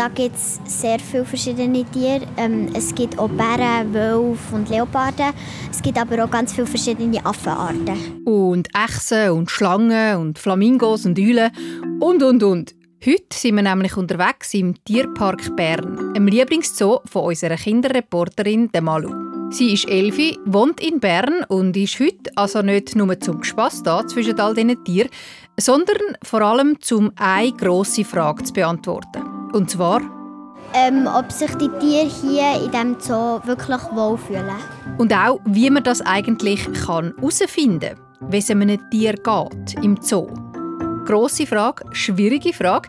da gibt es sehr viele verschiedene Tiere. Ähm, es gibt auch Bären, Wölfe und Leoparden. Es gibt aber auch ganz viele verschiedene Affenarten. Und Echsen und Schlangen und Flamingos und Eulen und, und, und. Heute sind wir nämlich unterwegs im Tierpark Bern, einem Lieblingszoo von unserer Kinderreporterin Malu. Sie ist Elfi, wohnt in Bern und ist heute also nicht nur zum Spass da zwischen all diesen Tieren, sondern vor allem zum eine grosse Frage zu beantworten. Und zwar, ähm, ob sich die Tiere hier in diesem Zoo wirklich wohlfühlen. Und auch, wie man das eigentlich herausfinden kann, wie es einem Tier geht im Zoo. Grosse Frage, schwierige Frage,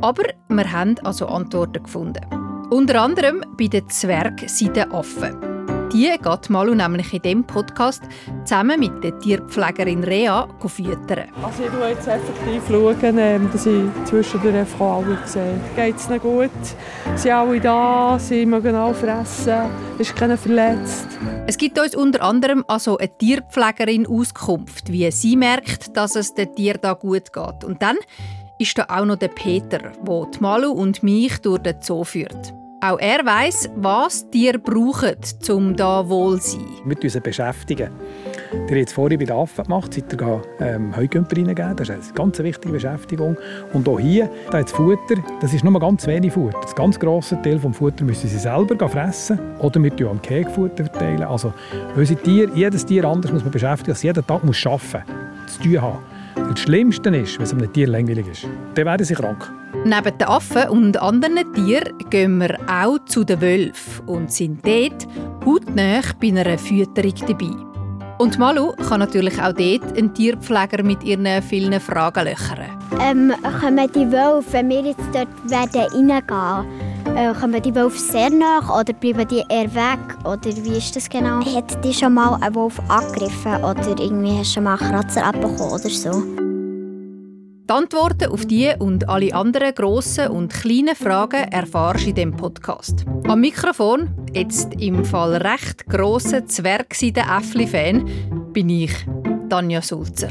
aber wir haben also Antworten gefunden. Unter anderem bei den Zwergseidenaffen. Die geht Malu nämlich in diesem Podcast zusammen mit der Tierpflegerin Rea füttern. Also ich schaue jetzt effektiv, schauen, ähm, dass ich zwischendurch einfach alle sehe. Geht es ihnen gut? Sind alle da? Sie mögen alle fressen? Ist keiner verletzt? Es gibt uns unter anderem also eine Tierpflegerin Auskunft, wie sie merkt, dass es dem Tier da gut geht. Und dann ist da auch noch der Peter, der Malu und mich durch den Zoo führt. Auch er weiß, was Tiere brauchen, um da wohl zu sein. Mit uns beschäftigen. Der hat jetzt vorhin bei den Affen gemacht, seit er ähm, Heugümper reingegeben Das ist eine ganz wichtige Beschäftigung. Und auch hier, da das Futter, das ist nur ganz wenig Futter. Das ganz grosse Teil des Futter müssen sie selber fressen oder wir am Kegfutter verteilen. Also unsere Tiere, jedes Tier anders muss man beschäftigen, dass jeden Tag muss arbeiten zu tun haben. Das Schlimmste ist, wenn es einem Tier langweilig ist. Dann werden sie krank. Neben den Affen und anderen Tieren gehen wir auch zu den Wölfen und sind dort hautnah bei einer Fütterung dabei. Und Malu kann natürlich auch dort einen Tierpfleger mit ihren vielen Fragen löchern. Ähm, kommen die Wölfe, wenn wir jetzt dort werden reingehen, äh, kommen die Wölfe sehr nach oder bleiben die eher weg? Oder wie ist das genau? Hat dich schon mal ein Wolf angegriffen oder irgendwie hast du schon mal einen Kratzer abbekommen oder so? Die Antworten auf diese und alle anderen grossen und kleinen Fragen erfahrst du in diesem Podcast. Am Mikrofon, jetzt im Fall recht grossen Zwergseiden-Äffli-Fan, bin ich, Tanja Sulzer.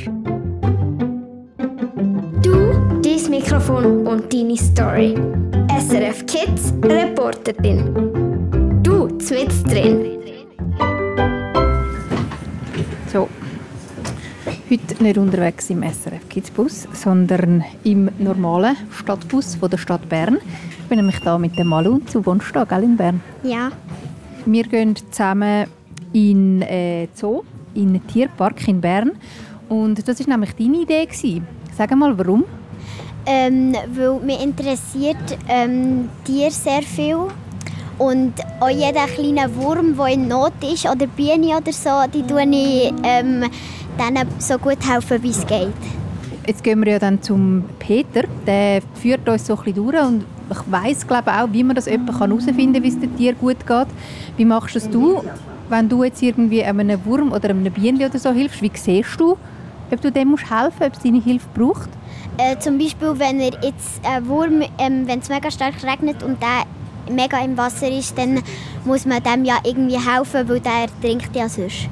Mikrofon und deine Story. SRF Kids Reporterin. Du, mit drin. So, Heute nicht unterwegs im SRF Kids Bus, sondern im normalen Stadtbus von der Stadt Bern. Ich bin nämlich hier mit dem Malu zu Wohnstag in Bern. Ja. Wir gehen zusammen in äh, Zoo, in einen Tierpark in Bern. Und das war nämlich deine Idee. Gewesen. Sag mal, warum? Ähm, weil mich interessiert ähm, Tiere sehr viel. Und auch jeder kleine Wurm, der in Not ist, oder Biene oder so, die tue ich ähm, denen so gut helfen, wie es geht. Jetzt gehen wir ja dann zum Peter. Der führt uns so ein bisschen durch und ich weiss, glaube auch, wie man das herausfinden kann, wie es dem Tier gut geht. Wie machst du, wenn du jetzt irgendwie einem Wurm oder einem Bienen oder so hilfst? Wie siehst du, ob du dem musst helfen ob es deine Hilfe braucht? Äh, zum Beispiel, wenn er jetzt ein Wurm, ähm, wenn es mega stark regnet und der mega im Wasser ist, dann muss man dem ja irgendwie helfen, weil der trinkt ja sonst.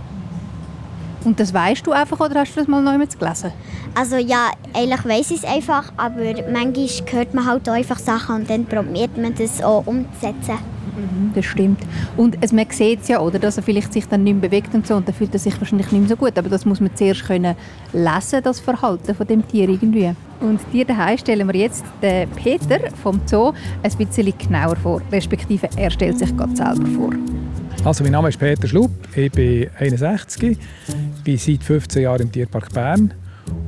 Und das weißt du einfach oder hast du das mal neu gelesen? Also ja, eigentlich weiß ich es einfach, aber manchmal hört man halt einfach Sachen und dann probiert man das auch umzusetzen. Mhm, das stimmt. Und es, man sieht es ja, oder, dass er vielleicht sich dann nicht mehr bewegt und so und dann fühlt er sich wahrscheinlich nicht mehr so gut. Aber das muss man zuerst können lesen, das Verhalten von dem Tier irgendwie. Und dir daheim stellen wir jetzt den Peter vom Zoo ein bisschen genauer vor, respektive er stellt sich gerade selber vor. Also, mein Name ist Peter Schlupp, ich bin 61, bin seit 15 Jahren im Tierpark Bern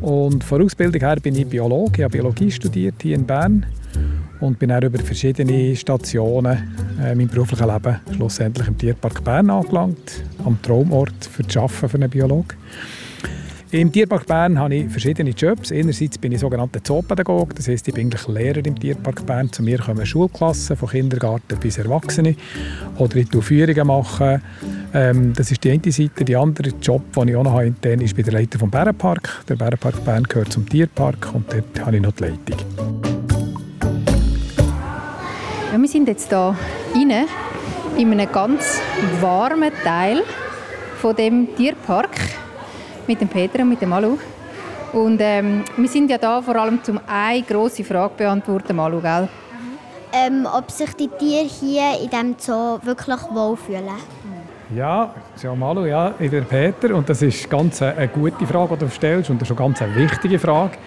und von Ausbildung her bin ich Biologe, ich habe Biologie studiert hier in Bern und bin dann über verschiedene Stationen äh, in meinem beruflichen Leben schlussendlich im Tierpark Bern angelangt, am Traumort für das Arbeiten für einen Biologen. Im Tierpark Bern habe ich verschiedene Jobs. Einerseits bin ich sogenannter Zoopädagoge, das heisst, ich bin eigentlich Lehrer im Tierpark Bern. Zu mir kommen Schulklassen von Kindergarten bis Erwachsene oder ich mache Führungen. Ähm, das ist die eine Seite. Der andere Job, den ich auch noch habe, intern, ist bei der Leiter des Bärenpark. Der Bärenpark Bern gehört zum Tierpark und dort habe ich noch die Leitung. Ja, wir sind jetzt hier rein, in einem ganz warmen Teil von dem Tierpark mit dem Peter und mit dem Malu. Und ähm, wir sind ja da vor allem zum eine grosse Frage beantworten, Malu, gell? ähm, ob sich die Tiere hier in diesem Zoo wirklich wohlfühlen. Ja, ja Malu, ja, ich bin Peter und das ist ganz eine, eine gute Frage, die du stellst und das ist eine ganz eine wichtige Frage.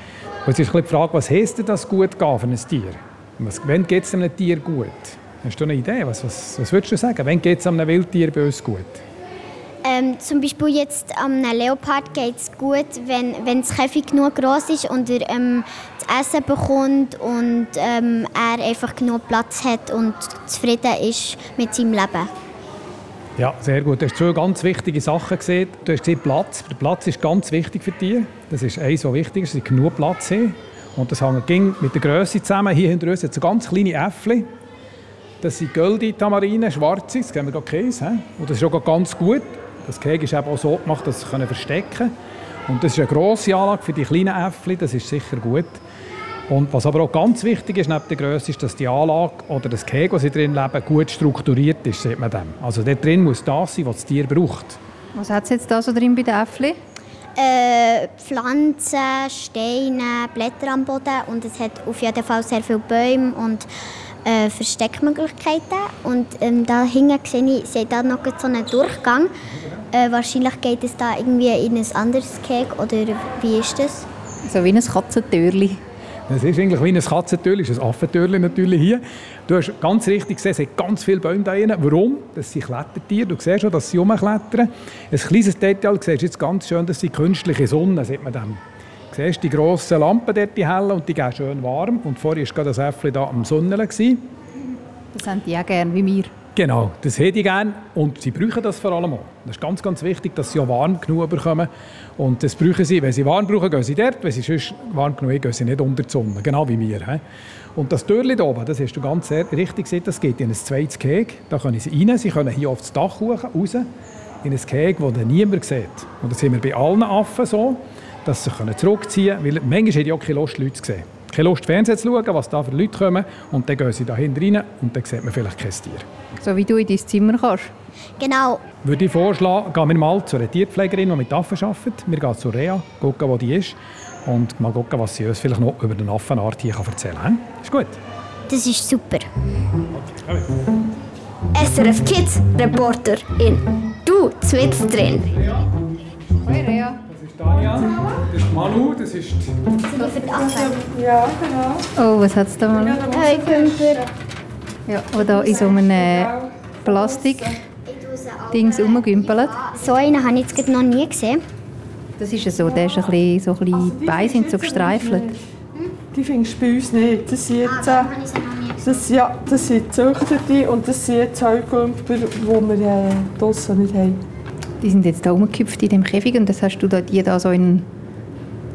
Und es ist die Frage, was heisst denn das gut gehen für ein Tier? Was, wann geht es einem Tier gut? Hast du eine Idee? Was, was, was würdest du sagen? Wann geht es einem Wildtier bei uns gut? Ähm, zum Beispiel jetzt am Leopard geht es gut, wenn, wenn das Käfig genug groß ist und er ähm, das Essen bekommt und ähm, er einfach genug Platz hat und zufrieden ist mit seinem Leben. Ja, sehr gut. Du hast zwei ganz wichtige Sachen gesehen. Du hast gesehen, Platz. Der Platz ist ganz wichtig für dich. Das ist eins, was wichtig ist, dass sie genug Platz haben. Und das hängt mit der Größe zusammen. Hier hinter uns hat es ganz kleine Äffchen. Das sind Göldi, Tamarine, schwarze. Das kennen wir hier Käse. Und das ist auch ganz gut. Das Gehege ist eben auch so gemacht, dass sie sich verstecken können. Und das ist eine grosse Anlage für die kleinen Äffchen. Das ist sicher gut. Und was aber auch ganz wichtig ist neben der Größe, ist, dass die Anlage oder das Gehege, das sie drin leben, gut strukturiert ist, sieht man dem. Also dort drin muss das sein, was das Tier braucht. Was hat es jetzt da so drin bei den Äffli? Äh, Pflanzen, Steine, Blätter am Boden und es hat auf jeden Fall sehr viele Bäume und äh, Versteckmöglichkeiten. Und ähm, da hinten sehe ich, da noch so einen Durchgang. Äh, wahrscheinlich geht es da irgendwie in ein anderes Gehege oder wie ist das? So wie ein Katzentürli. Das ist eigentlich wie ein Katzentürli, ist ein Affentürli natürlich hier. Du hast ganz richtig gesehen, es hat ganz viele Bäume da drin. Warum? Das sind Klettertiere. Du siehst schon, dass sie rumklettern. Ein kleines Detail, du siehst jetzt ganz schön, das sind künstliche Sonnen, sieht man dem. Du siehst die grossen Lampen dort, die hellen, und die gehen schön warm. Und vorher war das Äffli da am Sonneln. Das haben die auch gerne, wie wir. Genau, das hätte ich gerne und sie brauchen das vor allem auch. Das ist ganz, ganz wichtig, dass sie auch warm genug bekommen. Und das brauchen sie, wenn sie warm brauchen, gehen sie dort, wenn sie sonst warm genug sind, gehen sie nicht unter die Sonne, genau wie wir. Und das Türchen hier oben, das hast du ganz richtig gesehen, das geht in ein zweites Gehege. Da können sie rein, sie können hier auf das Dach raus, in ein Gehege, das niemand sieht. Und das sind wir bei allen Affen so, dass sie sich zurückziehen können, weil manchmal haben die auch keine Lust, Leute zu sehen keine Lust, Fernsehen zu schauen, was da für Leute kommen. Und dann gehen sie da hinten rein und dann sieht man vielleicht kein Tier. So wie du in dein Zimmer kannst? Genau. Würde ich vorschlagen, gehen wir mal zu einer Tierpflegerin, die mit Affen arbeitet. Wir gehen zu Rea, schauen, wo die ist und mal schauen, was sie uns vielleicht noch über den Affenart hier erzählen kann. Ist gut? Das ist super. SRF Kids Reporter in Du zwitz drin. Tanja, das ist Manu, das ist... So für die Affen. Ja, genau. Oh, was hat es da mal? Hey, Günther. Ja, wo da in so einem äh, Plastik-Dings rumgümpelt. So einen habe ich jetzt noch nie gesehen. Das ist ja so, der ist ein bisschen, so ein bisschen, die Beine sind so gestreifelt. Die findest du bei uns nicht. Das sind jetzt, äh, das, ja, das sind Züchtete und das sind jetzt Heugümper, die wir äh, draussen nicht haben. Die sind jetzt da rumgeküpft in dem Käfig und das hast du da, die da so in einen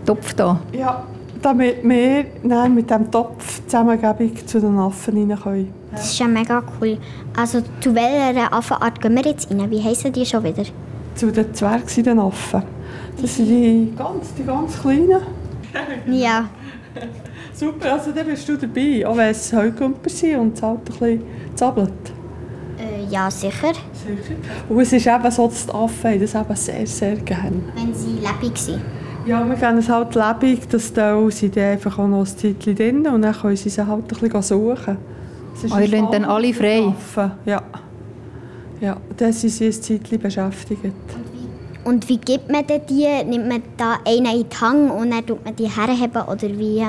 Topf da. Ja, damit wir dann mit dem Topf Zusammengebung zu den Affen rein können. Das ist ja mega cool. Also zu welcher Affenart gehen wir jetzt rein? Wie heissen die schon wieder? Zu den Zwergseidenaffen. Das sind die ganz, die ganz kleinen. Ja. Super, also dann bist du dabei, auch wenn es Heugümper sind und es halt ein bisschen zappelt. Ja, sicher. Sicher. Und es ist eben so, dass die Affen haben das eben sehr, sehr gerne. Wenn sie lebendig sind. Ja, wir kennen es halt lebendig, dass da sind die einfach auch noch ein Zeitchen drin und dann können sie sie halt ein bisschen suchen. Ist Oh, ihr lasst dann alle frei? Affen, ja. Ja, dann sind sie ein Zeitchen beschäftigt. Und wie gibt man denn die? Nimmt man da einen in die Hand und dann tut man die herheben oder wie?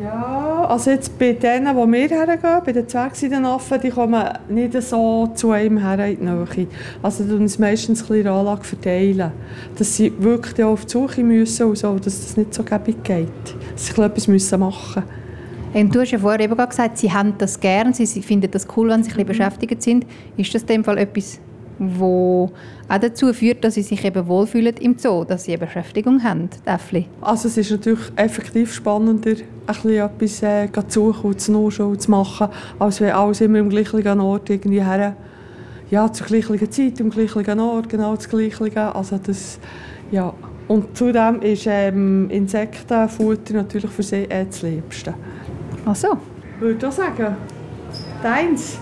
Ja, also jetzt bei denen, wo wir hergehen, bei den Zwergseidenaffen, die kommen nicht so zu einem her in die Nähe. Also tun uns meistens ein bisschen Anlage verteilen, dass sie wirklich auf die Suche müssen und so, dass das nicht so gäbig geht. Dass sie etwas müssen machen Hey, und du hast ja vorher eben gesagt, sie haben das gern, sie sie finden das cool, wenn sie ein bisschen beschäftigt sind. Ist das in dem Fall etwas, wo auch dazu führt, dass sie sich eben wohlfühlen im Zoo, dass sie eine Beschäftigung haben, Äffli? Also es ist natürlich effektiv spannender, ein bisschen etwas äh, zu suchen und zu nachschauen zu machen, als wenn alles immer im gleichen Ort irgendwie her, ja, zur gleichen Zeit, im gleichen Ort, genau das Gleiche. Also das, ja. Und zudem ist ähm, Insektenfutter natürlich für sie eh das Liebste. Ach so. Würde ich sagen. Deins?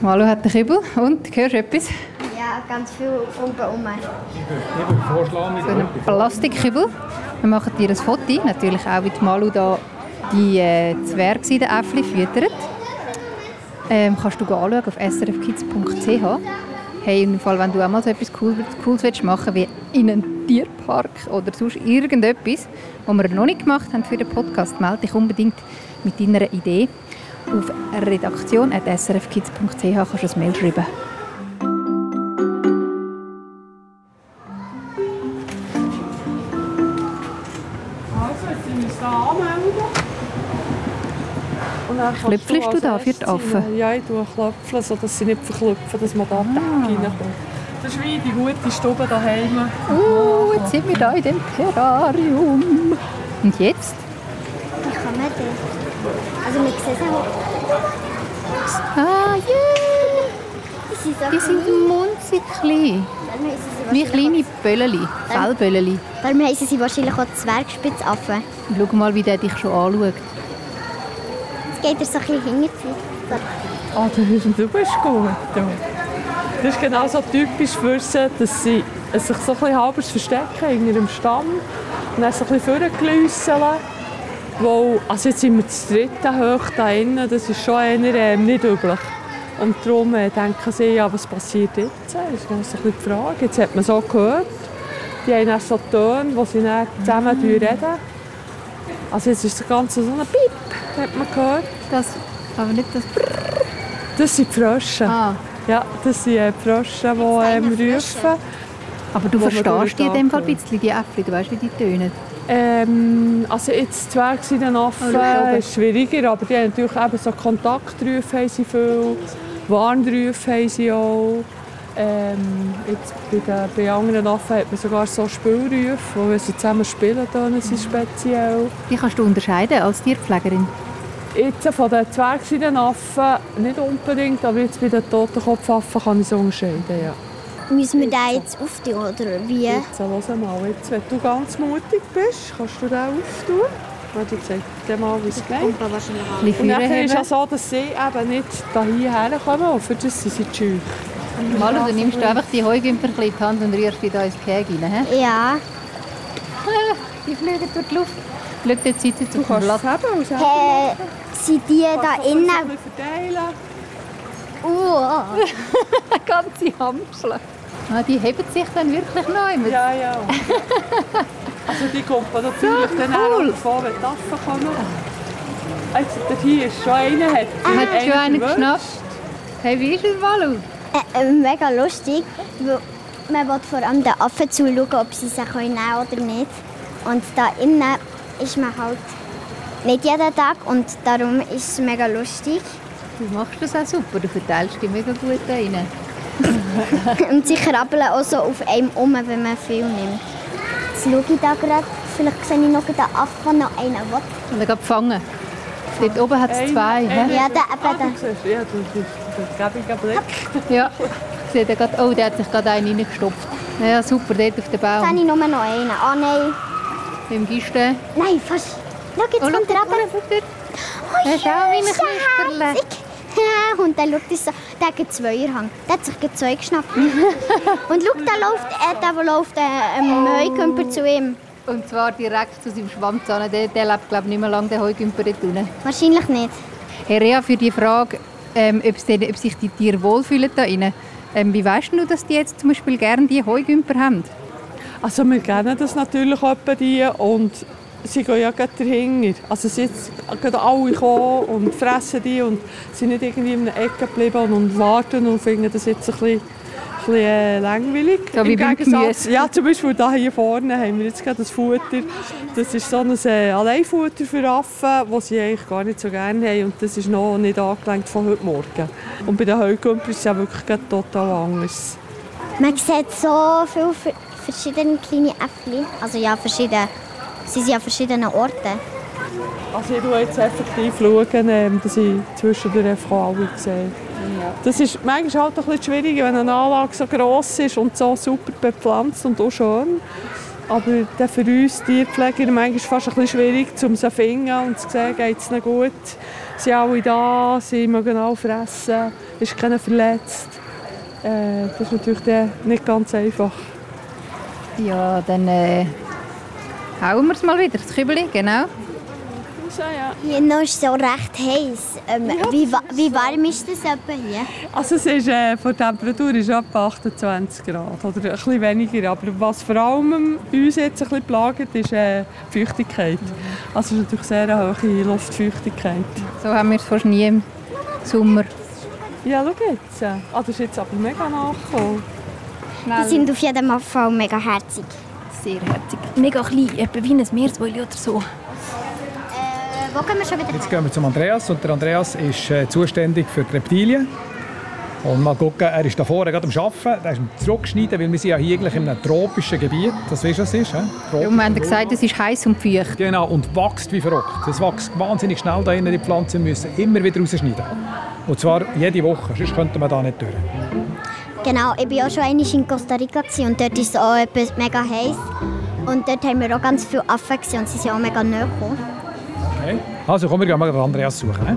Malu hat den Kibbel und, hörst du etwas? Ja, ganz viel um. Würde vorschlagen, So einen Plastikkibbel. Wir machen dir ein Foto, natürlich auch wie die Malu da die äh, Zwergseidenäffli füttert. ähm, kannst du anschauen auf srfkids.ch. Hey, im Fall, wenn du auch mal so etwas Cooles, Cooles machen willst, wie in einen Tierpark oder sonst irgendetwas, was wir noch nicht gemacht haben für den Podcast, melde dich unbedingt mit deiner Idee. Auf redaktion.srfkids.ch kannst du ein Mail schreiben. Also, Klöpfelst du als da für die Affen? Ja, ich tue klöpfeln, sodass sie nicht verklüpfen, dass man da ah. reinkommt. Das ist wie die gute Stube daheim. Uh, jetzt sind wir da in dem Terrarium. Und jetzt? Kann man das? Also man sieht sie auch. Ah, yeah! Die sind so munzig klein. Wie wahrscheinlich kleine Bölleli, Fellbölleli. Darum heissen sie wahrscheinlich auch Zwergspitzaffen. Schau mal, wie der dich schon anschaut. Jetzt geht er so ein bisschen hinterher. Ah, du bist, du bist gut. Das ist genau so typisch für sie, dass sie sich so ein bisschen halbes verstecken hinter dem Stamm und dann so ein bisschen vorgelüsseln. Weil, also jetzt sind wir das dritte hoch da innen, das ist schon eher ähm, nicht üblich. Und darum äh, denken sie, ja, was passiert jetzt? Das ist dann so ein bisschen die Frage. Jetzt hat man so gehört, die haben dann so Töne, die sie dann zusammen reden. Also jetzt ist das Ganze so ein Piep, hat man gehört. Das, aber nicht das. Das sind Frösche. Ah, Ja, das sind äh, die Frösche, die ähm, rufen. aber du verstehst die in dem Fall ein bisschen, die Äffli. Du weißt, wie die tönen. Ähm, also jetzt Zwergsidenoffen Oh, schau oben. ist schwieriger, aber die haben natürlich eben so Kontaktrufe haben sie viel, Warnrufe haben sie auch. Ähm, jetzt bei, den, bei anderen Affen hat man sogar so Spielrufe, wo sie zusammen spielen, tönen sie speziell. Die kannst du unterscheiden als Tierpflegerin. Jetzt von den Zwergsidenoffen nicht unbedingt, aber jetzt bei den Totenkopfaffen kann ich so unterscheiden. Ja. Müssen wir den jetzt auftun oder wie? Jetzt, hör mal, jetzt, wenn du ganz mutig bist, kannst du den auftun. Warte, ich zeige dir mal, wie es geht. Und nachher ist es so, dass sie eben nicht hierher kommen und für das sind sie scheu. Malu, du nimmst du einfach die Heugümper in die Hand und rührst die da ins Gehege rein. hä? Ja. Die fliegen durch die Luft. Schau, jetzt sitzt sie auf dem kannst Blatt. haben Äh, sind die da kannst du innen? verteilen. Uh, ganze Hampfle. Ah, die heben sich dann wirklich noch immer. Ja, ja. also die kommt natürlich dann auch cool. davon, wenn die Affen kommen. Jetzt, der hier ist schon einer. Hat, Hat schon einen geschnappt? Hey, wie ist es, Malu? äh, äh, mega lustig. weil Man will vor allem den Affen zuschauen, ob sie sich nehmen können oder nicht. Und da innen ist man halt nicht jeden Tag und darum ist es mega lustig. Du machst das auch super. Du verteilst die mega gut da rein. Und sie krabbeln auch so auf einem um, wenn man viel nimmt. Jetzt schaue ich da gerade, vielleicht sehe ich noch den Affen, noch einen will. Und dann gefangen. Dort oben hat es zwei. ein-? Ja, der Ah, eben der. siehst, ja, das ist gäbiger Blick. Ja. Da gerade, oh, der hat sich gerade einen reingestopft. Ja, super, dort auf den Jetzt habe Baum. ich nur noch einen. Ah nein. Im Gisten. Nein, fast. Schau, jetzt Oh, kommt er schau, runter. Oh, Ja, schau, wie ein der Knusperle. Und dann schaut es so, der hat einen Zweierhang. Der hat sich zwei geschnappt. und schau, da läuft, äh, der, läuft äh, ähm, Heukümper zu ihm. Und zwar direkt zu seinem Schwanz an. Der, der lebt, glaube ich, nicht mehr lange, der Heugümper dort unten. Wahrscheinlich nicht. Herr Rea, für die Frage, ähm, ob, denn, ob sich die Tiere wohlfühlen da drinnen. Ähm, wie weißt du, dass die jetzt zum Beispiel gerne die Heugümper haben? Also wir kennen das natürlich etwa die und sie gehen ja gerade dahinter. Also sie sind jetzt gerade alle gekommen und fressen die und sind nicht irgendwie in einer Ecke geblieben und warten und finden das jetzt ein bisschen, ein bisschen äh, langweilig. So wie Im beim Gemüse. Ja, zum Beispiel da hier vorne haben wir jetzt gerade das Futter. Das ist so ein äh, Alleinfutter für Affen, das sie eigentlich gar nicht so gerne haben und das ist noch nicht angelenkt von heute Morgen. Und bei den Heugümpern ist es ja wirklich gerade total anders. Man sieht so viele ver- verschiedene kleine Äffchen. Also ja, verschiedene. Sie sind an verschiedenen Orten. Also ich schaue jetzt effektiv, schauen, ähm, dass ich zwischendurch alle sehe. Das ist manchmal halt ein bisschen schwierig, wenn eine Anlage so gross ist und so super bepflanzt und auch schön. Aber dann für uns Tierpfleger manchmal fast ein bisschen schwierig, um sie zu finden und zu sehen, geht es ihnen gut. Sie sind alle da, sie mögen alle fressen, ist keiner verletzt. Äh, das ist natürlich dann nicht ganz einfach. Ja, dann äh, hauen wir es mal wieder, das Kübeli, genau. schon, ja. Hier noch ist es so recht heiß. Ähm, wie, wa- wie warm ist das etwa hier? Also es ist, äh, von der Temperatur ist etwa 28 Grad oder ein bisschen weniger. Aber was vor allem uns jetzt ein bisschen plagt, ist äh, die Feuchtigkeit. Also es ist natürlich sehr eine hohe Luftfeuchtigkeit. So haben wir es fast nie im Sommer. Ja, schau jetzt. Ah, das ist jetzt aber mega nachgekommen. Die sind auf jeden Fall mega herzig. Sehr herzig. Mega klein, etwa wie ein Meeressäule oder so. Äh, wo gehen wir schon wieder Jetzt gehen wir zum Andreas und der Andreas ist äh, zuständig für die Reptilien. Und mal gucken, er ist da vorne gerade am Arbeiten, er ist am Zurückschneiden, weil wir sind ja hier eigentlich in einem tropischen Gebiet. Das weißt du, was es ist? He? Ja, wir haben gesagt, es ist heiß und feucht. Genau, und wächst wie verrückt. Es wächst wahnsinnig schnell da innen, die Pflanzen müssen immer wieder rausschneiden. Und zwar jede Woche, sonst könnte man da nicht durch. Genau, ich war auch schon einmal in Costa Rica und dort ist es auch etwas mega heiß. Und dort haben wir auch ganz viele Affen gesehen und sie sind auch mega nahe gekommen. Okay. Also komm, wir gehen mal den Andreas suchen. He?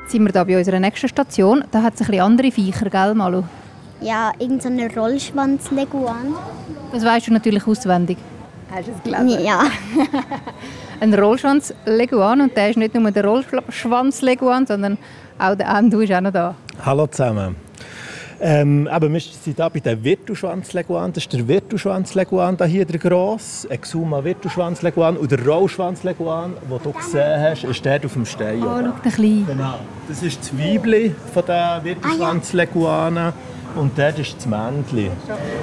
Jetzt sind wir da bei unserer nächsten Station. Da hat es ein bisschen andere Viecher, gell, Malu? Ja, irgendein so Rollschwanz-Leguan. Das weißt du natürlich auswendig. Ja, Ein Rollschwanz-Leguan und der ist nicht nur der Rollschwanz-Leguan, sondern auch der Endu ist auch noch da. Hallo zusammen. Ähm, eben, wir sind hier bei den Virtuschwanzleguan. Das ist der Virtuschwanzleguan, da hier der grosse, Exuma Virtuschwanzleguan. Und der Rollschwanzleguan, den du gesehen hast, ist der auf dem Stein. Oh, schau, der Kleine. Genau. Das ist das Weibli von den Virtuschwanzleguanen. Und dort ist das Männchen.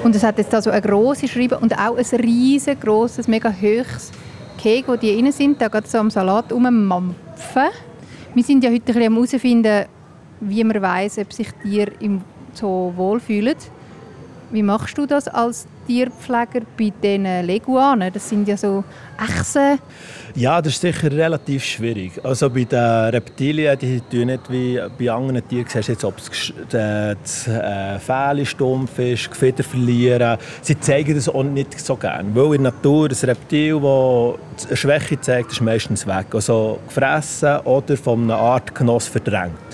Und es hat jetzt da so eine grosse Schreibe und auch ein riesengroßes, mega hohes Keg, wo die drin sind. Da geht so am Salat rummampfen. Wir sind ja heute ein bisschen am herausfinden, wie man weiß, ob sich Tiere im Zoo wohlfühlen. Wie machst du das als Tierpfleger bei diesen Leguanen? Das sind ja so Echsen. Ja, das ist sicher relativ schwierig. Also bei den Reptilien, die tun nicht wie bei anderen Tieren, siehst jetzt, ob das, äh, Fell stumpf ist, Gefieder verlieren. Sie zeigen das auch nicht so gerne. Weil in der Natur ein Reptil, das eine Schwäche zeigt, ist meistens weg. Also gefressen oder von einer Artgenoss verdrängt.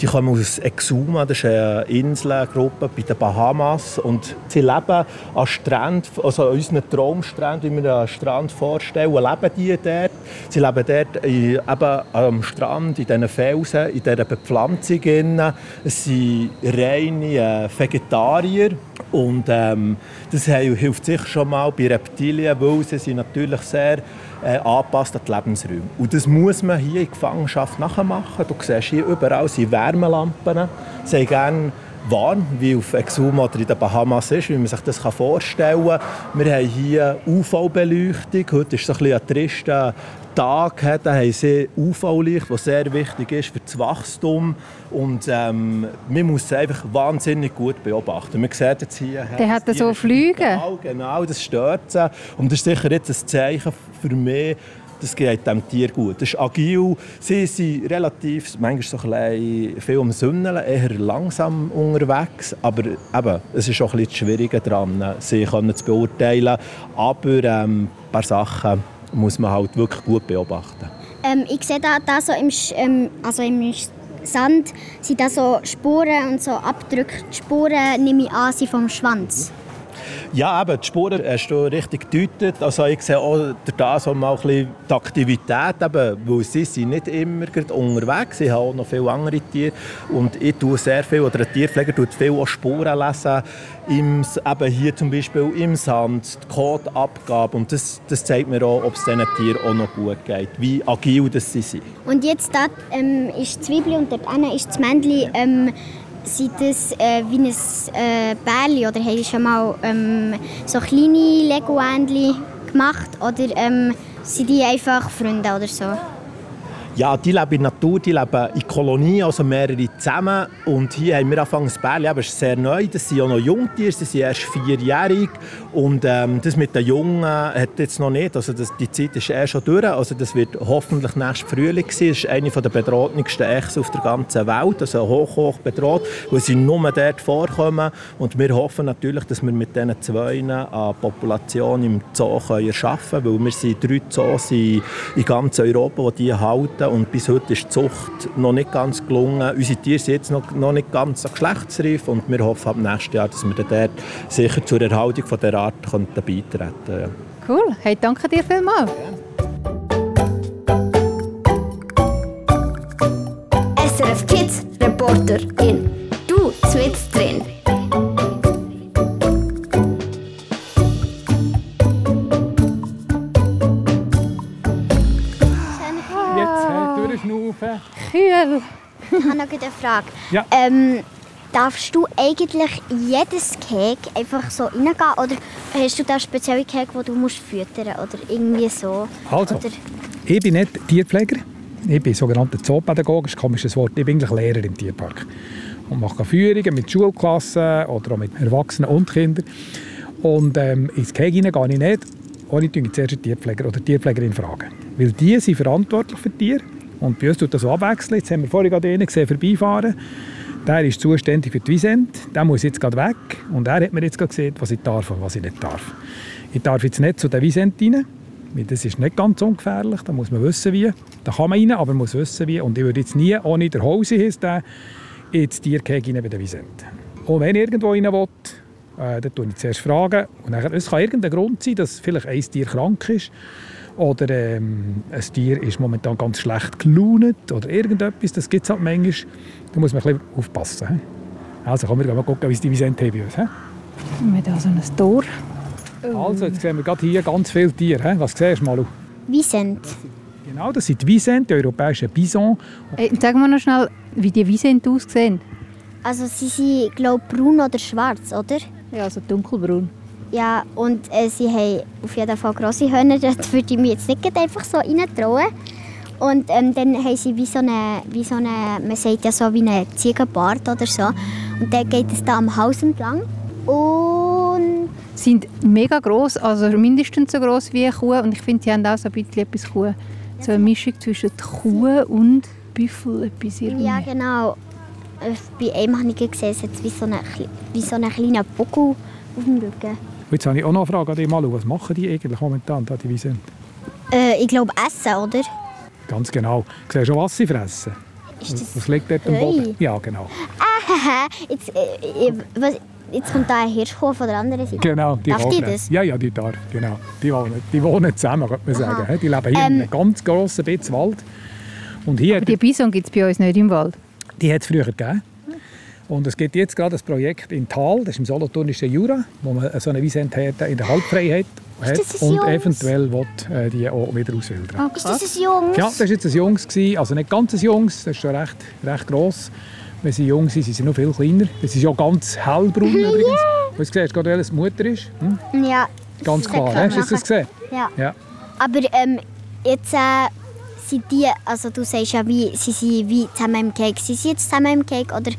Die kommen aus Exuma, das ist eine Inselgruppe bei den Bahamas. Und sie leben an Stränden, also an unseren Traumstränden, wie wir einen Strand vorstellen, leben die dort. Sie leben dort in, eben am Strand, in diesen Felsen, in dieser Bepflanzung. Es sind reine äh, Vegetarier. Und ähm, das hilft sicher schon mal bei Reptilien, weil sie sind natürlich sehr äh, angepasst an die Lebensräume. Und das muss man hier in Gefangenschaft nachmachen. Du siehst hier überall sind Wärmelampen. Sie haben gerne warm, wie auf Exuma oder in den Bahamas ist, wie man sich das vorstellen kann. Wir haben hier UV-Beleuchtung. Heute ist so ein bisschen ein trister Tag. Da haben sie UV-Licht, das sehr wichtig ist für das Wachstum. Und ähm, man muss sie einfach wahnsinnig gut beobachten. Man sieht jetzt hier... Der hat so. Genau, genau, das stört sie. Und das ist sicher jetzt ein Zeichen für mich, das geht dem Tier gut. Das ist agil. Sie sind relativ, manchmal so viel am Sünneln, eher langsam unterwegs. Aber eben, es ist auch ein bisschen das Schwierige daran, sie können zu beurteilen. Aber ähm, ein paar Sachen muss man halt wirklich gut beobachten. ähm, ich sehe da, da so im, ähm, also im Sand sind da so Spuren und so Abdrücke. Die Spuren nehme ich an, sind vom Schwanz. Ja, eben, die Spuren hast du richtig gedeutet. Also ich sehe auch das auch mal ein bisschen die Aktivität, eben, weil sie sind nicht immer unterwegs, sie haben auch noch viele andere Tiere und ich tue sehr viel, oder ein Tierpfleger tut viel auch Spuren lesen, im, eben hier zum Beispiel im Sand, die Kotabgabe und das, das zeigt mir auch, ob es diesen Tieren auch noch gut geht, wie agil das sie sind. Und jetzt da ähm, ist die Zwiebel und dort ist das Männchen. Ähm, sind das äh, wie ein äh, Bärli oder haben schon mal ähm, so kleine Leguändchen gemacht? Oder ähm, sind die einfach Freunde oder so? Ja, die leben in der Natur, die leben in Kolonien, also mehrere zusammen. Und hier haben wir angefangen, das Bärli, aber es ist sehr neu, das sind auch noch Jungtiere, sie sind erst vierjährig. Und ähm, das mit den Jungen hat jetzt noch nicht, also das, die Zeit ist erst schon durch. Also das wird hoffentlich nächstes Frühling sein. Es ist eine der bedrohtendsten Echsen auf der ganzen Welt, also hoch, hoch bedroht, weil sie nur dort vorkommen. Und wir hoffen natürlich, dass wir mit diesen zwei eine Population im Zoo können erschaffen können, weil wir sind drei Zoos in, in ganz Europa, die die halten. Retten und bis heute ist die Zucht noch nicht ganz gelungen. Unsere Tiere sind jetzt noch, noch nicht ganz geschlechtsreif und wir hoffen ab nächstes Jahr, dass wir dort sicher zur Erhaltung von der Art beitreten können. Ja. Cool, hey, danke dir vielmals. SRF Kids Reporterin. Du zwitzt drin. Durchschnaufen. Kühl. Ich habe noch eine Frage. Ja. Ähm, darfst du eigentlich jedes Cake einfach so reingehen? Oder hast du da spezielle Cake, die du musst füttern Oder irgendwie so? Also, Oder, ich bin nicht Tierpfleger. Ich bin sogenannter Zoopädagoge, das ist ein komisches Wort. Ich bin eigentlich Lehrer im Tierpark. Und mache Führungen mit Schulklassen oder auch mit Erwachsenen und Kindern. Und ähm, ins Cake gehe ich nicht, ohne zuerst einen Tierpfleger oder Tierpflegerin fragen. Weil die sind verantwortlich für Tiere. Und bei uns tut das so abwechseln. Jetzt haben wir vorhin gerade einen gesehen, vorbeifahren. Der ist zuständig für die Wiesent. Der muss jetzt gerade weg. Und er hat mir jetzt gesehen, was ich darf und was ich nicht darf. Ich darf jetzt nicht zu den Wiesent rein. Das ist nicht ganz ungefährlich. Da muss man wissen, wie. Da kann man rein, aber man muss wissen, wie. Und ich würde jetzt nie, ohne der Hose der, ins Tierkäge rein bei den Wiesent. Und wenn ich irgendwo rein will, äh, dann tue ich zuerst fragen. Und dann, es kann irgendein Grund sein, dass vielleicht ein Tier krank ist oder ähm, ein Tier ist momentan ganz schlecht gelaunt oder irgendetwas. Das gibt es halt manchmal. Da muss man ein bisschen aufpassen. he? Also kommen wir mal gucken, wie es die haben bei uns. he? Wir haben hier so ein Tor. Also, jetzt sehen wir gerade hier ganz viele Tiere. he? Was siehst du, Malu? sind? Genau, das sind die Wiesent, die europäischen Bison. Hey, sag mal noch schnell, wie die Wiesent aussehen. Also sie sind, glaube braun oder schwarz, oder? Ja, also dunkelbraun. Ja, und äh, sie haben auf jeden Fall grosse Hörner. Das würde ich mir jetzt nicht einfach so reintrauen. Und ähm, dann haben sie wie so eine, wie so eine, man sagt ja so wie einen Ziegenbart oder so. Und dann geht es da am Haus entlang. Und sind mega gross, also mindestens so gross wie eine Kuh. Und ich finde, sie haben auch so ein bisschen etwas Kuh. So eine Mischung zwischen Kuh und Büffel. Etwas irgendwie. ja, genau. Äh, Bei einem habe ich gesehen, es hat wie so einen, wie so einen kleinen Buckel auf dem Rücken. Und Jetzt habe ich auch noch eine Frage an dich, Malu. Was machen die eigentlich momentan, da, die Wiesent? Äh, ich glaube Essen, oder? Ganz genau. Du siehst schon, was sie fressen. Ist das... Was liegt dort am? Boden? Ja, genau. Haha, jetzt, äh, äh, was, jetzt kommt da ein Hirschkuh von der anderen Seite. Genau, die Darf fressen. das? Ja, ja, die darf. Genau. Die wohnen, die wohnen zusammen, könnte man sagen. Aha. Die leben hier in Ähm, einem ganz grossen Bisschen Wald. Und hier, Aber die Bison gibt es bei uns nicht im Wald. die hat es früher gegeben. Und es gibt jetzt gerade ein Projekt in Tal, das ist im Solothurnischen Jura, wo man so eine Wiesentherde in der Halbfreiheit hat und Jungs? eventuell will, äh, die auch wieder auswildern. Ist das ein Jungs? Ja, das war jetzt ein Jungs, gewesen. also nicht ganz ein Jungs, das ist schon recht, recht gross. Wenn sie jung sind, sind sie noch viel kleiner. Das ist ja ganz hellbraun übrigens. Du siehst gerade, welches Mutter ist. Hm? Ja. Ganz klar. Hast du das gesehen? Ja. Ja. Aber ähm, jetzt äh, sind die, also du sagst ja, wie, sie sind wie zusammen im Cake. Sie sind jetzt zusammen im Cake oder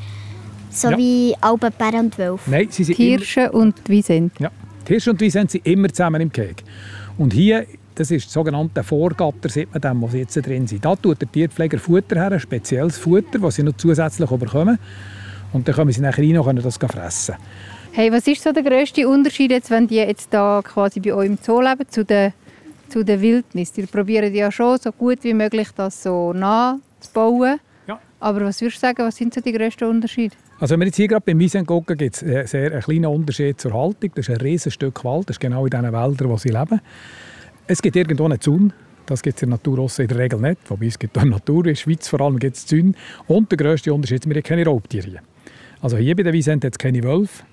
so Ja. wie Alben, Bär und Wölfe? Nein, sie sind Hirsche und Wiesent. ja. Die Hirsche und die sind sie immer zusammen im Cake. Und hier, das ist das sogenannte Vorgatter, sieht man dem, wo sie jetzt drin sind. Da tut der Tierpfleger Futter her, ein spezielles Futter, das sie noch zusätzlich bekommen. Und dann können sie nachher rein und können das fressen. Hey, was ist so der grösste Unterschied, jetzt, wenn die jetzt da quasi bei euch im Zoo leben, zu der, zu der Wildnis? Die probieren ja schon so gut wie möglich, das so nah zu bauen. Ja. Aber was würdest du sagen, was sind so die grössten Unterschiede? Also wenn wir jetzt hier gerade beim Wiesen gucken, gibt es einen sehr einen kleinen Unterschied zur Haltung. Das ist ein riesiges Stück Wald, das ist genau in diesen Wäldern, wo sie leben. Es gibt irgendwo einen Zaun, das gibt es in der Natur in der Regel nicht. Wobei es gibt in der Natur, in der Schweiz vor allem gibt es Zäune. Und der grösste Unterschied ist, wir haben keine Raubtiere hier. Also hier bei den Wiesen hat es keine Wölfe,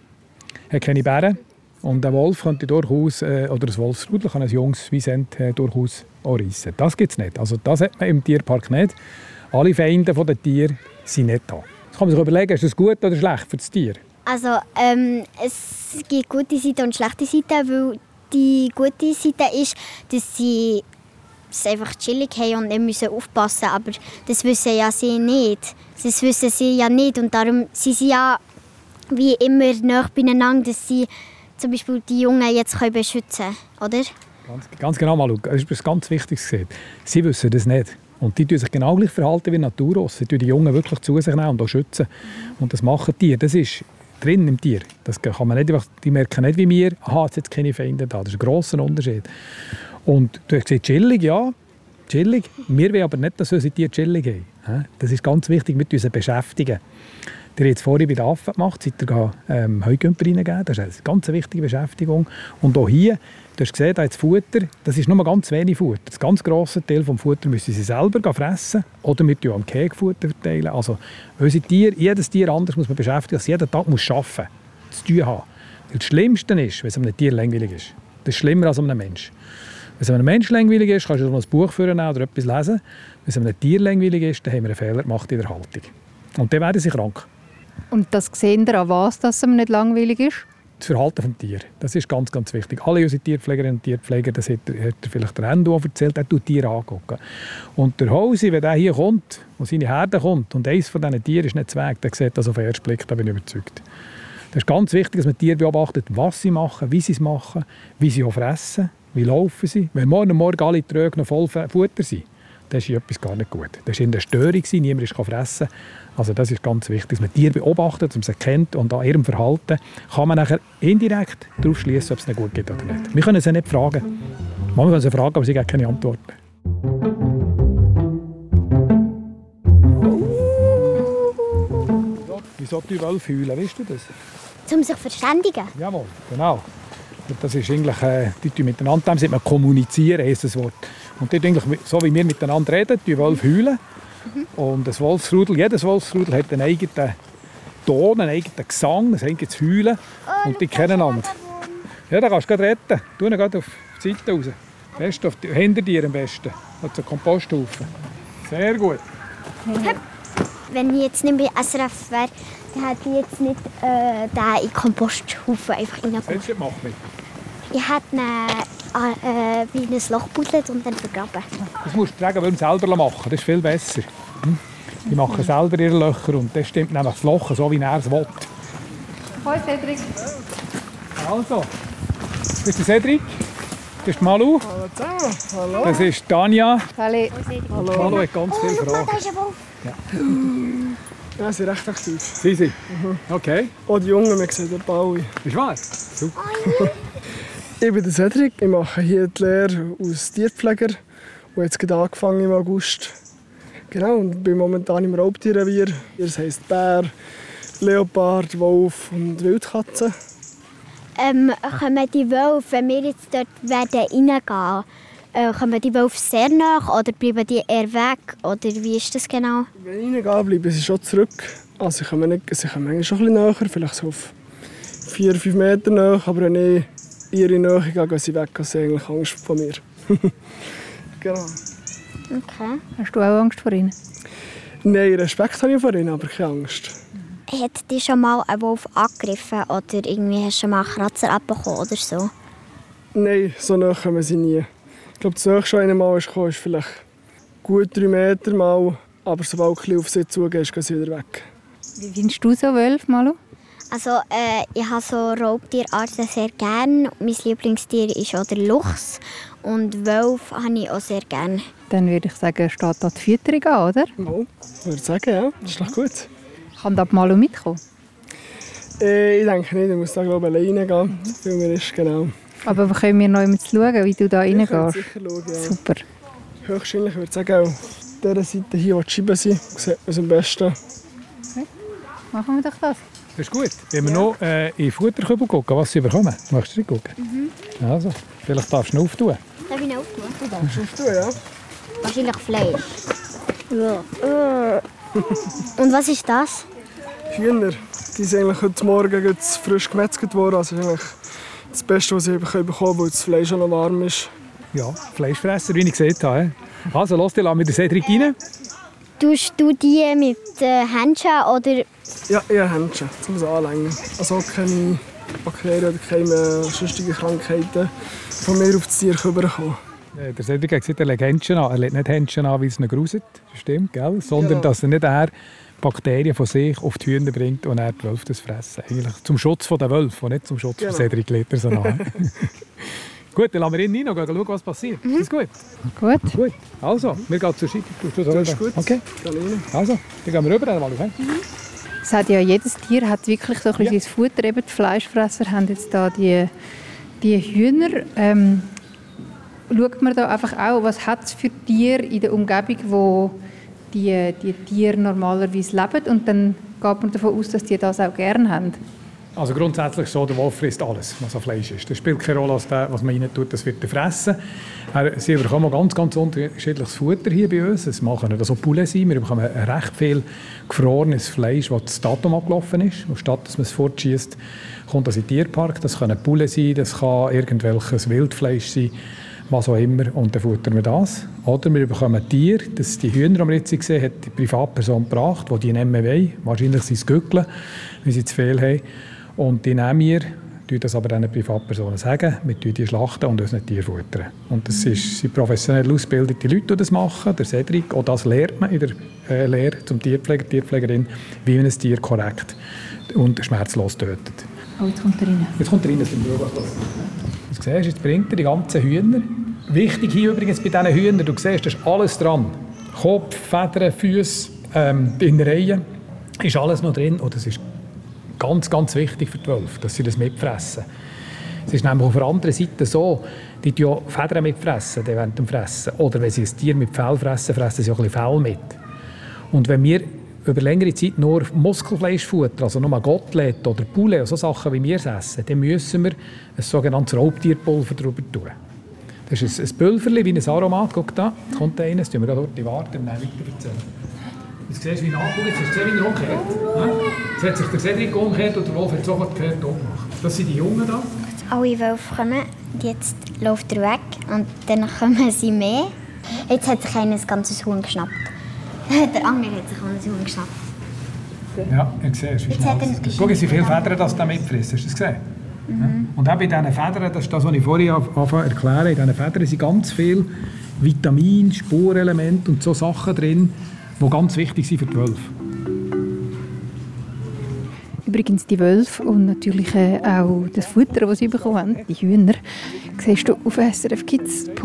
hat keine Bären. Und ein Wolf könnte durchaus, äh, oder ein Wolfsrudel kann ein junges Wiesent äh, durchaus auch reissen. Das gibt es nicht. Also das hat man im Tierpark nicht. Alle Feinde der Tiere sind nicht da. Kann man sich überlegen, ist das gut oder schlecht für das Tier? Also ähm, es gibt gute Seiten und schlechte Seiten, weil die gute Seite ist, dass sie es einfach chillig haben und nicht müssen aufpassen aber das wissen ja sie nicht. Das wissen sie ja nicht und darum sind sie ja wie immer nah beieinander, dass sie zum Beispiel die Jungen jetzt können beschützen können, oder? Ganz, ganz genau, mal schauen. Das ist etwas ganz Wichtiges. Sie wissen das nicht. Und die tun sich genau gleich verhalten wie in der Natur. aus. Sie tun die Jungen wirklich zu sich nehmen und auch schützen. Und das machen die. Das ist drin im Tier. Das kann man nicht einfach, die merken nicht wie wir, aha, jetzt sind keine Feinde da. Das ist ein grosser Unterschied. Und du hast gesagt, chillig, ja. chillig. Wir wollen aber nicht, dass unsere Tiere chillig haben. Das ist ganz wichtig, mit uns beschäftigen. Der hat jetzt vorhin bei den Affen gemacht, seit er ähm, Heugümper reingegeben Das ist eine ganz wichtige Beschäftigung. Und auch hier, du hast gesehen, da das Futter, das ist nur ganz wenig Futter. Das ganz grosse Teil des Futter müssen sie selber fressen oder mit am Kegfutter verteilen. Also unsere Tiere, jedes Tier anders muss man beschäftigen, dass jeden Tag muss arbeiten muss, zu tun haben. Das Schlimmste ist, wenn es einem Tier langweilig ist. Das ist schlimmer als einem Menschen. Wenn es einem Menschen langweilig ist, kannst du ein Buch führen oder etwas lesen. Wenn es einem Tier langweilig ist, dann haben wir einen Fehler gemacht in der Haltung. Und dann werden sie krank. Und das sehen wir an was, dass es nicht langweilig ist? Das Verhalten des Tier. Das ist ganz, ganz wichtig. Alle unsere Tierpflegerinnen und Tierpfleger, das hat, hat vielleicht der Endo erzählt, er tut Tiere angucken. Und der Hausi, wenn der hier kommt und seine Herde kommt und eines von diesen Tieren ist nicht weg, der sieht das auf den ersten Blick, da bin ich überzeugt. Das ist ganz wichtig, dass man Tiere beobachtet, was sie machen, wie sie es machen, wie sie auch fressen, wie laufen sie. Wenn morgen Morgen alle Tröge noch voll Futter sind, dann ist etwas gar nicht gut. Das war in der Störung, niemand kann fressen. Also das ist ganz wichtig, dass man Tiere beobachtet, dass man sie kennt und an ihrem Verhalten kann man nachher indirekt darauf schließen, ob es ihnen gut geht oder nicht. Wir können sie nicht fragen. Man können sie fragen, aber sie geben keine Antworten. Wieso die Wölfe fühlen, weißt du das? Um sich zu verständigen? Jawohl, genau. das ist eigentlich, äh, die miteinander, dem sagt man kommunizieren, ist das Wort. Und die eigentlich, so wie wir miteinander reden, die Wölfe heulen. Mhm. Und das Wolfsrudel, jedes Wolfsrudel hat einen eigenen Ton, einen eigenen Gesang, ein eigenes Heulen. Oh, und die kennen einander. Ja, da kannst du gerade retten. Tu ihn gerade auf die Seite raus. Best auf die, hinter dir am besten. Hat so Komposthaufen. Sehr gut. Wenn ich jetzt nicht bei SRF wäre, dann hätte ich jetzt nicht äh, den in den Komposthaufen einfach reingepackt. Was du gemacht? Ich hätte äh, wie ein Loch gebuddelt und dann vergraben. Das musst du tragen, selber machen. Das ist viel besser. Hm? Die machen selber ihre Löcher und das stimmt nämlich das Loch so, wie er es will. Hoi Cedric. Also, das ist der Cedric. Das ist Malu. Hallo zusammen. Hallo. Das ist Tanja. Hallo. Hallo. Malu hat ganz viele Fragen. Ja. Ja, sie sind recht aktiv. Sie sind? Mhm. Okay. Auch die Jungen, wir sehen den Baui. Ist wahr? Super. ich bin der Cedric. Ich mache hier die Lehre als Tierpfleger und jetzt gerade angefangen im August. Genau, und bin momentan im Raubtierrevier. Das heisst Bär, Leopard, Wolf und Wildkatze. Ähm, kommen die Wölfe, wenn wir jetzt dort werden reingehen, äh, kommen die Wölfe sehr nach oder bleiben die eher weg? Oder wie ist das genau? Wenn ich reingehen, bleiben sie schon zurück. Also sie kommen, nicht, sie kommen schon ein bisschen näher, vielleicht so auf 4-5 Meter näher. Aber wenn ich ihre Nähe gehe, gehen sie weg. Also sie haben eigentlich Angst vor mir. genau. Okay. Hast du auch Angst vor ihnen? Nein, Respekt habe ich vor ihnen, aber keine Angst. Hat dich schon mal ein Wolf angegriffen oder irgendwie hast du schon mal einen Kratzer abbekommen oder so? Nein, so nah kommen sie nie. Ich glaube, das nächste, einmal ist, ist vielleicht gut drei Meter mal, aber sobald du auf sie zugehst, gehen sie wieder weg. Wie findest du so Wölfe, Malu? Also, äh, ich habe so Raubtierarten sehr gerne. Mein Lieblingstier ist auch der Luchs und Wölfe habe ich auch sehr gerne. Dann würde ich sagen, steht da die Fütterung an, oder? Ja, ich würde sagen, ja. Das ist doch gut. Kann da Malu mitkommen? Äh, ich denke nicht, ich muss da glaube ich alleine gehen, mir ist genau. Aber können wir noch einmal schauen, wie du da reingehst? Schauen, ja. Super. Höchstwahrscheinlich würde ich sagen, auf dieser Seite hier, wo die Scheiben sind, sieht man es am besten. Okay. Machen wir doch das. Das ist gut. Wenn wir ja. noch äh, in den Futterkübel gucken, was sie bekommen. Möchtest du gucken? Mhm. Also, vielleicht darfst du ihn auftun. Darf ich ihn auftun? Du darfst ihn auftun, ja. Wahrscheinlich Fleisch. Ja. Und was ist das? Hühner. Die sind eigentlich heute Morgen frisch gemetzelt worden. Also eigentlich das Beste, was sie bekommen können, weil das Fleisch noch warm ist. Ja, Fleischfresser, wie ich gesehen habe. Also, lass dich mit der Cedric rein. Tust du die mit äh, Händchen oder? Ja, eher Händchen, um sie anlängen. Also keine Bakterien oder keine sonstigen Krankheiten von mir auf das Tier rüberkommen. Der Cedric hat gesagt, er legt Händchen an. Er legt nicht Händchen an, weil es ihn gruset, stimmt, gell? sondern genau. dass er nicht er Bakterien von sich auf die Hühner bringt und er die Wölfe das fressen. Eigentlich zum Schutz der Wölfe und nicht zum Schutz genau. von Cedric Leder. So gut, dann lassen wir ihn rein und schauen, was passiert. Mhm. Ist das gut? Gut. Gut. Also, wir gehen zur Seite. Das ist gut. Okay. Also, dann gehen wir rüber. Mal, okay? mhm. Es hat ja jedes Tier hat wirklich so ein ja. sein Futter. Eben die Fleischfresser haben jetzt da die, die Hühner. Ähm, schaut man da einfach auch, was hat es für Tiere in der Umgebung, wo die, die Tiere normalerweise leben und dann geht man davon aus, dass die das auch gerne haben. Also grundsätzlich so, der Wolf frisst alles, was an Fleisch ist. Das spielt keine Rolle, was man rein tut, das wird er fressen. Sie bekommen ganz, ganz unterschiedliches Futter hier bei uns. Es machen das auch Poulet sein. Wir bekommen recht viel gefrorenes Fleisch, das das Datum abgelaufen ist. Und statt dass man es fortschießt, kommt das in den Tierpark. Das kann ein Poulet sein, das kann irgendwelches Wildfleisch sein, was auch immer. Und dann futtern wir das. Oder wir bekommen Tiere, das die Hühner, die wir jetzt gesehen hat die Privatperson gebracht, die die nicht mehr wollen. Wahrscheinlich sind es Gückeln, weil sie zu viel haben. Und die nehmen wir, das aber diesen Privatpersonen sagen, wir die schlachten und unseren Tier futtern. Und das ist, sind professionell ausgebildete Leute, die das machen. Der Cedric, auch das lernt man in der äh, Lehre zum Tierpfleger, Tierpflegerin, wie man ein Tier korrekt und schmerzlos tötet. Oh, jetzt kommt er rein. Jetzt kommt er rein, das beobachtet. Du siehst, jetzt bringt er die ganzen Hühner. Wichtig hier übrigens bei diesen Hühnern, du siehst, da ist alles dran. Kopf, Federn, Füße, ähm, Innereien, ist alles noch drin. Und das ist Ganz, ganz wichtig für die Wölfe, dass sie das mitfressen. Es ist nämlich auf der anderen Seite so, die ja Federn mitfressen während dem Fressen. Oder wenn sie ein Tier mit Fell fressen, fressen sie auch ein Fell mit. Und wenn wir über längere Zeit nur Muskelfleisch futtern, also nur Gottlet oder Poulet, so Sachen wie wir es essen, dann müssen wir ein sogenanntes Raubtierpulver drüber tun. Das ist ein Pulverchen wie ein Aromat. Guck da, kommt einer, das tun wir dort warten und dann weiter erzählen. Jetzt siehst du, wie nachgucken, jetzt hast du gesehen, wie er umkehrt. Jetzt hat sich der Cedric umgekehrt und der Wolf hat sofort gehört umgemacht. Das sind die Jungen da. Alle Wölfe kommen, jetzt läuft er weg und dann kommen sie mehr. Jetzt hat sich einer ein ganzes Huhn geschnappt. Der andere hat sich auch ein Huhn geschnappt. Ja, ich sehe es. Guck, wie viele Federn das da mitfressen. Hast du das gesehen? Mhm. Und auch bei diesen Federn, das ist das, was ich vorhin anfange erklären, in diesen Federn sind ganz viele Vitamine, Spurenelemente und so Sachen drin, die ganz wichtig sind für die Wölfe. Übrigens die Wölfe und natürlich äh, auch das Futter, das sie bekommen, die Hühner, siehst du auf srfkids.ch.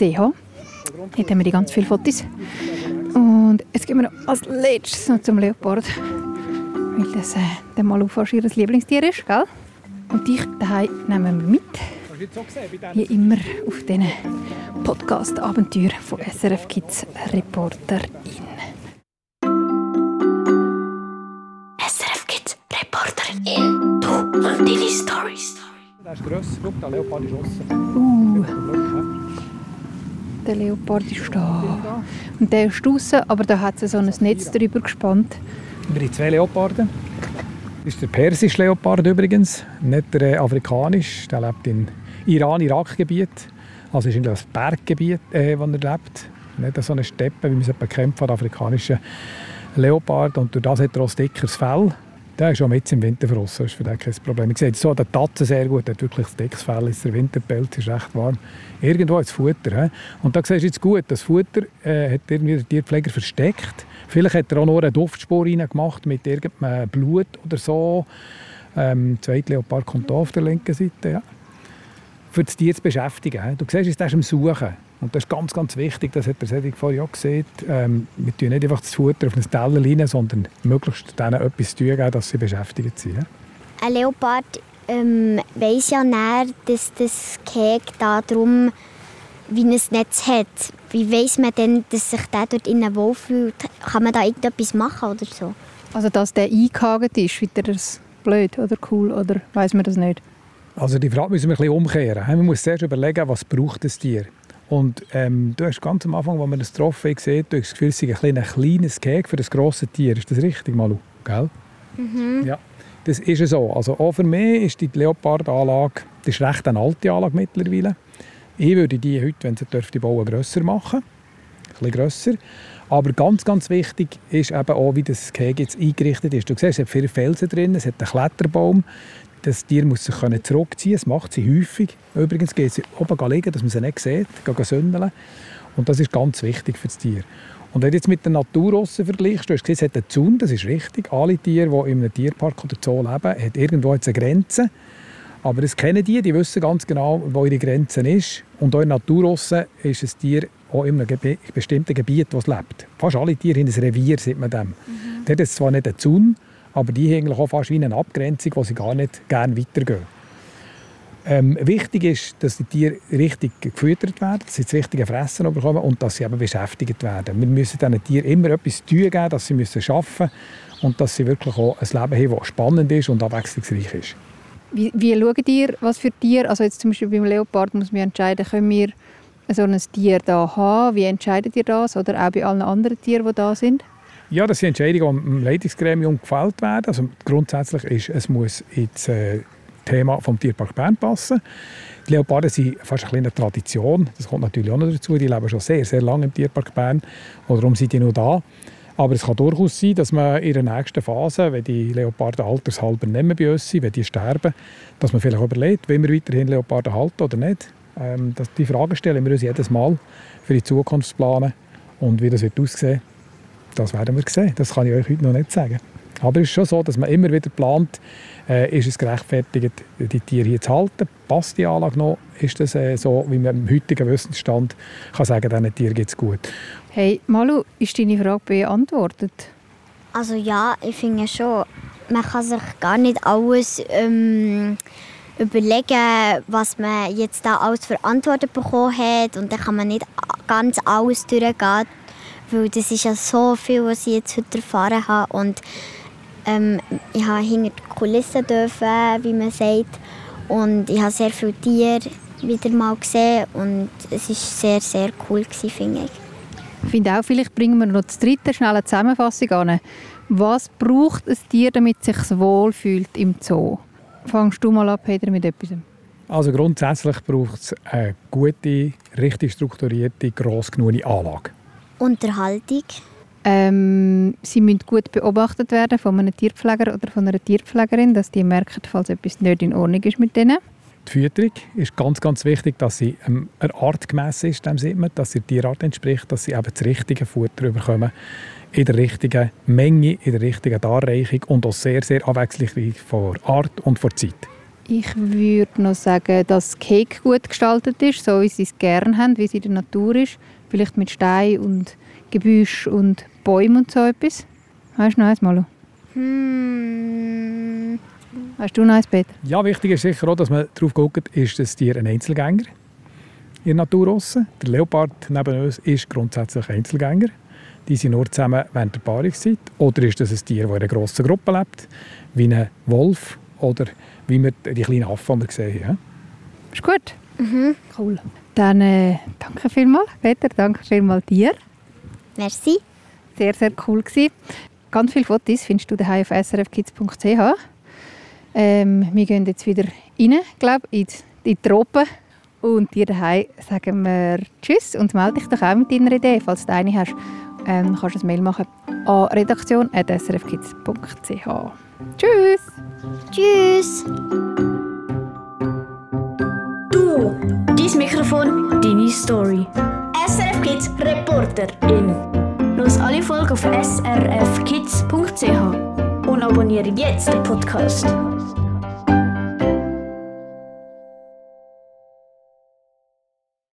Hier haben wir ganz viele Fotos. Und jetzt gehen wir noch als letztes noch zum Leopard, weil das äh, der Malu fast ihr Lieblingstier ist, gell? Und dich daheim nehmen wir mit. Wie immer auf diesen Podcast-Abenteuer von SRF Kids Reporterin. SRF Kids Reporterin. Du und deine Stories. Der ist grösser. Schau, der Leopard ist aussen. Uh. Der Leopard ist da. Und der ist draußen, aber da hat sie so ein Netz drüber gespannt. Wir haben zwei Leoparden. Das ist der persische Leopard übrigens, nicht der afrikanische. Der lebt in Iran-Irak-Gebiet. Also ist ein Berggebiet, äh, wo er lebt. Nicht so eine Steppe, wie man es kennt von afrikanischen Leopard. Und durch das hat er auch ein dickeres Fell. Der ist schon mit im Winterfrost, das ist für den kein Problem. Ich sehe so der Tatze sehr gut, der hat wirklich ein dickes Fell, ist der Winterpelz ist recht warm. Irgendwo ist Futter. He? Und da siehst du jetzt gut, das Futter äh, hat irgendwie der Tierpfleger versteckt. Vielleicht hat er auch noch eine Duftspur gemacht mit irgendeinem Blut oder so. Ähm, der zweite Leopard kommt auf der linken Seite. Ja für das Tier zu beschäftigen. Du siehst, es ist am Suchen. Und das ist ganz, ganz wichtig, das hat der Cedric vorhin auch gesehen. Ähm, wir tun nicht einfach das Futter auf einen Teller rein, sondern möglichst denen etwas zu tun, dass sie beschäftigt sind. Ein Leopard ähm, weiss ja näher, dass das Keg darum wie ein Netz hat. Wie weiß man denn, dass sich der dort innen wohlfühlt? Kann man da irgendetwas machen oder so? Also, dass der eingehakt ist, er das blöd oder cool oder weiß man das nicht? Also die Frage müssen wir ein bisschen umkehren. Man muss zuerst überlegen, was braucht das Tier. Und ähm, du hast ganz am Anfang, als man das Trophäe sieht, du hast das Gefühl, es ist ein, ein kleines Gehege für das grosse Tier. Ist das richtig, Malu? Gell? Mhm. Ja, das ist so. Also auch für mich ist die Leopard-Anlage, das ist recht eine alte Anlage mittlerweile. Ich würde die heute, wenn sie dürfte, bauen, grösser machen. Ein bisschen grösser. Aber ganz, ganz wichtig ist eben auch, wie das Gehege jetzt eingerichtet ist. Du siehst, es hat viele Felsen drin, es hat einen Kletterbaum. Das Tier muss sich zurückziehen Das macht sie häufig. Übrigens geht sie oben liegen, dass man sie nicht sieht, sündeln. Und das ist ganz wichtig für das Tier. Und wenn du jetzt mit der Natur vergleichst, du hast gesehen, es hat einen Zaun, das ist richtig. Alle Tiere, die in einem Tierpark oder Zoo leben, haben irgendwo eine Grenze. Aber das kennen die, die wissen ganz genau, wo ihre Grenze ist. Und auch in der Natur ist ein Tier auch in einem bestimmten Gebiet, wo es lebt. Fast alle Tiere haben ein Revier, sieht man dem. Mhm. Dort ist zwar nicht ein Zaun, aber die haben eigentlich auch fast wie eine Abgrenzung, wo sie gar nicht gerne weitergehen. Ähm, wichtig ist, dass die Tiere richtig gefüttert werden, dass sie das richtige Fressen bekommen und dass sie eben beschäftigt werden. Wir müssen diesen Tieren immer etwas tun geben, dass sie arbeiten müssen und dass sie wirklich auch ein Leben haben, das spannend ist und abwechslungsreich ist. Wie, wie schaut ihr, was für Tiere, also jetzt zum Beispiel beim Leopard muss man entscheiden, können wir so ein Tier da haben? Wie entscheidet ihr das? Oder auch bei allen anderen Tieren, die da sind? Ja, das sind Entscheidungen, die im Leitungsgremium gefällt werden. Also grundsätzlich ist, es muss ins äh, Thema vom Tierpark Bern passen. Die Leoparden sind fast eine kleine Tradition. Das kommt natürlich auch noch dazu. Die leben schon sehr, sehr lange im Tierpark Bern. Und darum sind die noch da. Aber es kann durchaus sein, dass man in der nächsten Phase, wenn die Leoparden altershalber nicht mehr bei uns sind, wenn die sterben, dass man vielleicht überlegt, wollen wir weiterhin Leoparden halten oder nicht. Ähm, das, die Frage stellen wir uns jedes Mal für die Zukunft planen. Und wie das wird aussehen, das werden wir sehen. Das kann ich euch heute noch nicht sagen. Aber es ist schon so, dass man immer wieder plant, äh, ist es gerechtfertigt, die Tiere hier zu halten? Passt die Anlage noch? Ist das äh, so, wie man im heutigen Wissensstand kann sagen, diesen Tieren geht es gut? Hey, Malu, ist deine Frage beantwortet? Also ja, ich finde schon, man kann sich gar nicht alles ähm, überlegen, was man jetzt da alles verantwortet bekommen hat und dann kann man nicht ganz alles durchgehen, weil das ist ja so viel, was ich jetzt heute erfahren habe und ähm, ich habe hinter die Kulissen dürfen, wie man sagt. Und ich habe sehr viele Tiere wieder mal gesehen und es war sehr, sehr cool, gewesen, finde ich. Ich finde auch, vielleicht bringen wir noch das dritte schnell eine Zusammenfassung an. Was braucht ein Tier, damit es sich wohlfühlt im Zoo? Fangst du mal an, Peter, mit etwas? Also grundsätzlich braucht es eine gute, richtig strukturierte, gross genug Anlage. Unterhaltung. Ähm, sie müssen gut beobachtet werden von einem Tierpfleger oder von einer Tierpflegerin, dass die merken, falls etwas nicht in Ordnung ist mit denen. Die Fütterung ist ganz, ganz wichtig, dass sie ähm, artgemäß ist, dem sieht man, dass sie der Tierart entspricht, dass sie eben das richtige Futter bekommen, in der richtigen Menge, in der richtigen Darreichung und auch sehr, sehr abwechslungsreich von Art und von Zeit. Ich würde noch sagen, dass das Cake gut gestaltet ist, so wie sie es gerne haben, wie es in der Natur ist. Vielleicht mit Stein und Gebüsch und Bäumen und so etwas. Hast du noch eins, Malu? Hmm. Hast du noch eins, Peter? Ja, wichtig ist sicher auch, dass man darauf guckt, ist das Tier ein Einzelgänger in der Natur draussen. Der Leopard neben uns ist grundsätzlich Einzelgänger. Die sind nur zusammen während der Paarungszeit. Oder ist das ein Tier, das in einer grossen Gruppe lebt, wie ein Wolf oder wie wir die kleinen Affen, die wir gesehen haben. Ist gut? Mhm. Cool. Dann äh, danke vielmals, Peter. Danke vielmals dir. Merci. Sehr, sehr cool gewesen. Ganz viele Fotos findest du daheim auf srfkids.ch. Ähm, wir gehen jetzt wieder rein, glaube in die, in die Tropen. Und dir daheim sagen wir Tschüss und melde dich doch auch mit deiner Idee, falls du eine hast. Ähm, kannst du ein Mail machen an redaktion.srfkids.ch. Tschüss! Tschüss! Du, dein Mikrofon, deine Story. SRF Kids Reporterin. Los alle Folgen auf srfkids.ch und abonniere jetzt den Podcast.